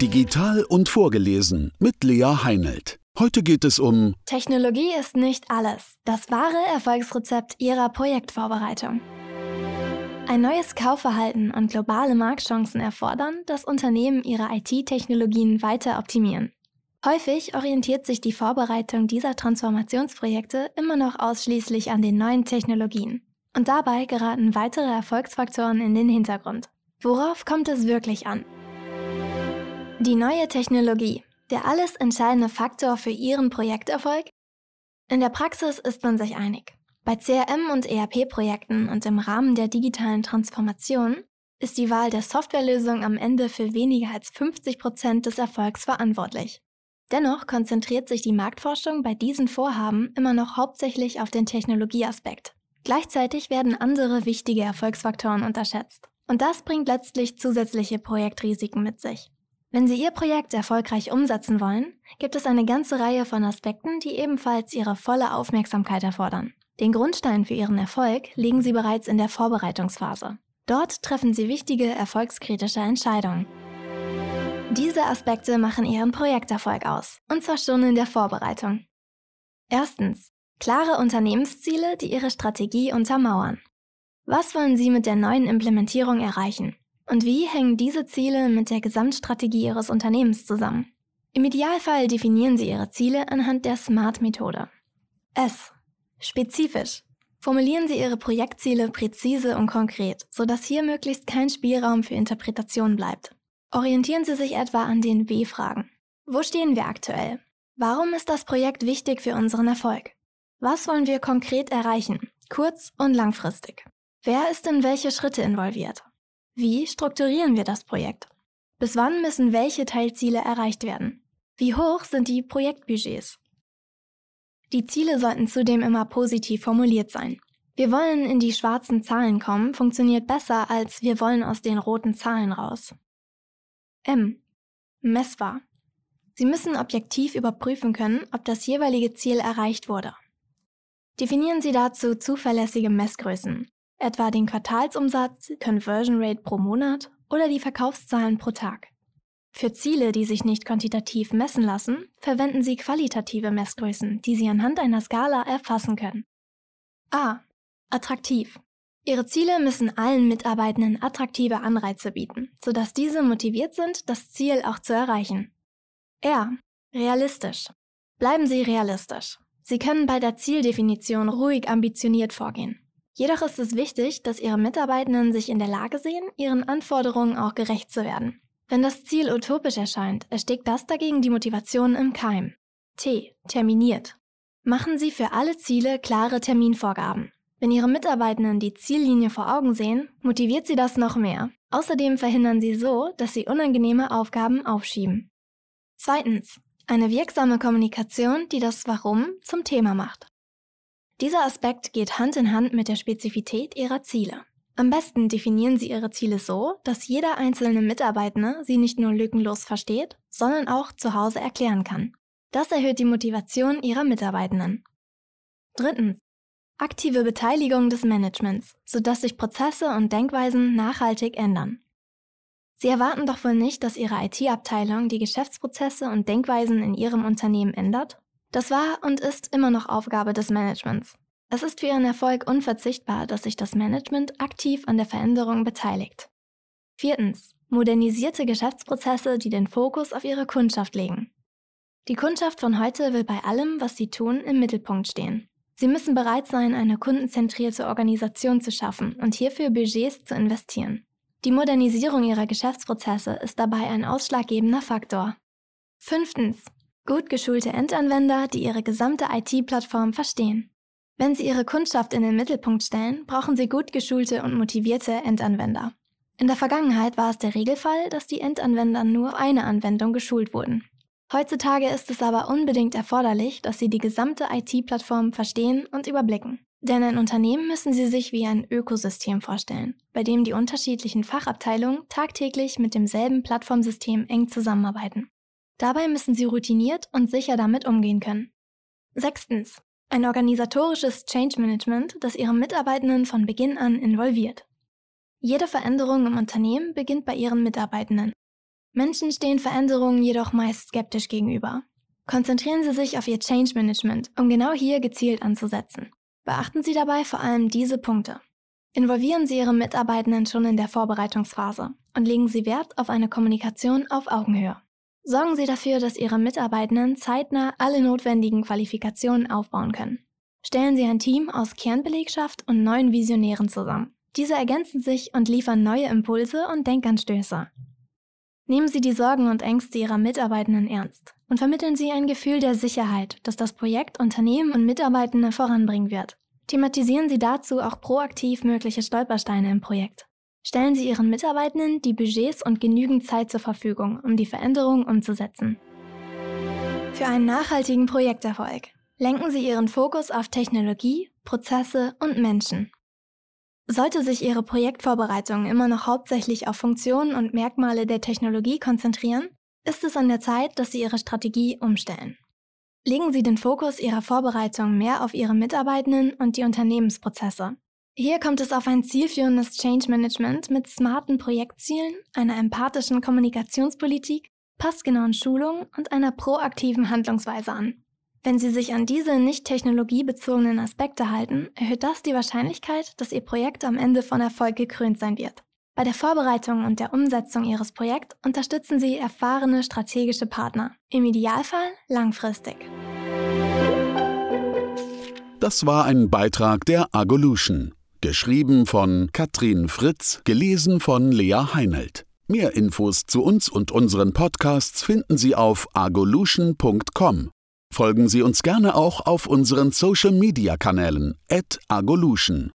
Digital und vorgelesen mit Lea Heinelt. Heute geht es um Technologie ist nicht alles. Das wahre Erfolgsrezept Ihrer Projektvorbereitung. Ein neues Kaufverhalten und globale Marktchancen erfordern, dass Unternehmen ihre IT-Technologien weiter optimieren. Häufig orientiert sich die Vorbereitung dieser Transformationsprojekte immer noch ausschließlich an den neuen Technologien. Und dabei geraten weitere Erfolgsfaktoren in den Hintergrund. Worauf kommt es wirklich an? Die neue Technologie, der alles entscheidende Faktor für Ihren Projekterfolg? In der Praxis ist man sich einig. Bei CRM- und ERP-Projekten und im Rahmen der digitalen Transformation ist die Wahl der Softwarelösung am Ende für weniger als 50 Prozent des Erfolgs verantwortlich. Dennoch konzentriert sich die Marktforschung bei diesen Vorhaben immer noch hauptsächlich auf den Technologieaspekt. Gleichzeitig werden andere wichtige Erfolgsfaktoren unterschätzt. Und das bringt letztlich zusätzliche Projektrisiken mit sich. Wenn Sie Ihr Projekt erfolgreich umsetzen wollen, gibt es eine ganze Reihe von Aspekten, die ebenfalls Ihre volle Aufmerksamkeit erfordern. Den Grundstein für Ihren Erfolg legen Sie bereits in der Vorbereitungsphase. Dort treffen Sie wichtige erfolgskritische Entscheidungen. Diese Aspekte machen Ihren Projekterfolg aus, und zwar schon in der Vorbereitung. Erstens. Klare Unternehmensziele, die Ihre Strategie untermauern. Was wollen Sie mit der neuen Implementierung erreichen? Und wie hängen diese Ziele mit der Gesamtstrategie Ihres Unternehmens zusammen? Im Idealfall definieren Sie Ihre Ziele anhand der SMART-Methode. S. Spezifisch. Formulieren Sie Ihre Projektziele präzise und konkret, sodass hier möglichst kein Spielraum für Interpretation bleibt. Orientieren Sie sich etwa an den W-Fragen. Wo stehen wir aktuell? Warum ist das Projekt wichtig für unseren Erfolg? Was wollen wir konkret erreichen, kurz- und langfristig? Wer ist in welche Schritte involviert? Wie strukturieren wir das Projekt? Bis wann müssen welche Teilziele erreicht werden? Wie hoch sind die Projektbudgets? Die Ziele sollten zudem immer positiv formuliert sein. Wir wollen in die schwarzen Zahlen kommen funktioniert besser als wir wollen aus den roten Zahlen raus. M. Messbar. Sie müssen objektiv überprüfen können, ob das jeweilige Ziel erreicht wurde. Definieren Sie dazu zuverlässige Messgrößen, etwa den Quartalsumsatz, Conversion Rate pro Monat oder die Verkaufszahlen pro Tag. Für Ziele, die sich nicht quantitativ messen lassen, verwenden Sie qualitative Messgrößen, die Sie anhand einer Skala erfassen können. A. Attraktiv. Ihre Ziele müssen allen Mitarbeitenden attraktive Anreize bieten, sodass diese motiviert sind, das Ziel auch zu erreichen. R. Realistisch. Bleiben Sie realistisch. Sie können bei der Zieldefinition ruhig ambitioniert vorgehen. Jedoch ist es wichtig, dass Ihre Mitarbeitenden sich in der Lage sehen, ihren Anforderungen auch gerecht zu werden. Wenn das Ziel utopisch erscheint, erstickt das dagegen die Motivation im Keim. T. Terminiert. Machen Sie für alle Ziele klare Terminvorgaben. Wenn Ihre Mitarbeitenden die Ziellinie vor Augen sehen, motiviert sie das noch mehr. Außerdem verhindern Sie so, dass Sie unangenehme Aufgaben aufschieben. Zweitens. Eine wirksame Kommunikation, die das Warum zum Thema macht. Dieser Aspekt geht Hand in Hand mit der Spezifität Ihrer Ziele. Am besten definieren Sie Ihre Ziele so, dass jeder einzelne Mitarbeitende sie nicht nur lückenlos versteht, sondern auch zu Hause erklären kann. Das erhöht die Motivation Ihrer Mitarbeitenden. Drittens. Aktive Beteiligung des Managements, sodass sich Prozesse und Denkweisen nachhaltig ändern. Sie erwarten doch wohl nicht, dass Ihre IT-Abteilung die Geschäftsprozesse und Denkweisen in Ihrem Unternehmen ändert? Das war und ist immer noch Aufgabe des Managements. Es ist für Ihren Erfolg unverzichtbar, dass sich das Management aktiv an der Veränderung beteiligt. Viertens. Modernisierte Geschäftsprozesse, die den Fokus auf Ihre Kundschaft legen. Die Kundschaft von heute will bei allem, was Sie tun, im Mittelpunkt stehen. Sie müssen bereit sein, eine kundenzentrierte Organisation zu schaffen und hierfür Budgets zu investieren. Die Modernisierung Ihrer Geschäftsprozesse ist dabei ein ausschlaggebender Faktor. Fünftens. Gut geschulte Endanwender, die ihre gesamte IT-Plattform verstehen. Wenn Sie Ihre Kundschaft in den Mittelpunkt stellen, brauchen Sie gut geschulte und motivierte Endanwender. In der Vergangenheit war es der Regelfall, dass die Endanwender nur auf eine Anwendung geschult wurden. Heutzutage ist es aber unbedingt erforderlich, dass Sie die gesamte IT-Plattform verstehen und überblicken. Denn ein Unternehmen müssen Sie sich wie ein Ökosystem vorstellen, bei dem die unterschiedlichen Fachabteilungen tagtäglich mit demselben Plattformsystem eng zusammenarbeiten. Dabei müssen sie routiniert und sicher damit umgehen können. Sechstens. Ein organisatorisches Change Management, das ihre Mitarbeitenden von Beginn an involviert. Jede Veränderung im Unternehmen beginnt bei ihren Mitarbeitenden. Menschen stehen Veränderungen jedoch meist skeptisch gegenüber. Konzentrieren Sie sich auf Ihr Change Management, um genau hier gezielt anzusetzen. Beachten Sie dabei vor allem diese Punkte. Involvieren Sie Ihre Mitarbeitenden schon in der Vorbereitungsphase und legen Sie Wert auf eine Kommunikation auf Augenhöhe. Sorgen Sie dafür, dass Ihre Mitarbeitenden zeitnah alle notwendigen Qualifikationen aufbauen können. Stellen Sie ein Team aus Kernbelegschaft und neuen Visionären zusammen. Diese ergänzen sich und liefern neue Impulse und Denkanstöße. Nehmen Sie die Sorgen und Ängste Ihrer Mitarbeitenden ernst und vermitteln Sie ein Gefühl der Sicherheit, dass das Projekt Unternehmen und Mitarbeitende voranbringen wird. Thematisieren Sie dazu auch proaktiv mögliche Stolpersteine im Projekt. Stellen Sie Ihren Mitarbeitenden die Budgets und genügend Zeit zur Verfügung, um die Veränderungen umzusetzen. Für einen nachhaltigen Projekterfolg lenken Sie Ihren Fokus auf Technologie, Prozesse und Menschen. Sollte sich Ihre Projektvorbereitung immer noch hauptsächlich auf Funktionen und Merkmale der Technologie konzentrieren, ist es an der Zeit, dass Sie Ihre Strategie umstellen. Legen Sie den Fokus Ihrer Vorbereitung mehr auf Ihre Mitarbeitenden und die Unternehmensprozesse. Hier kommt es auf ein zielführendes Change Management mit smarten Projektzielen, einer empathischen Kommunikationspolitik, passgenauen Schulungen und einer proaktiven Handlungsweise an. Wenn Sie sich an diese nicht technologiebezogenen Aspekte halten, erhöht das die Wahrscheinlichkeit, dass Ihr Projekt am Ende von Erfolg gekrönt sein wird. Bei der Vorbereitung und der Umsetzung Ihres Projekts unterstützen Sie erfahrene strategische Partner, im Idealfall langfristig. Das war ein Beitrag der Agolution, geschrieben von Katrin Fritz, gelesen von Lea Heinelt. Mehr Infos zu uns und unseren Podcasts finden Sie auf agolution.com. Folgen Sie uns gerne auch auf unseren Social-Media-Kanälen at agolution.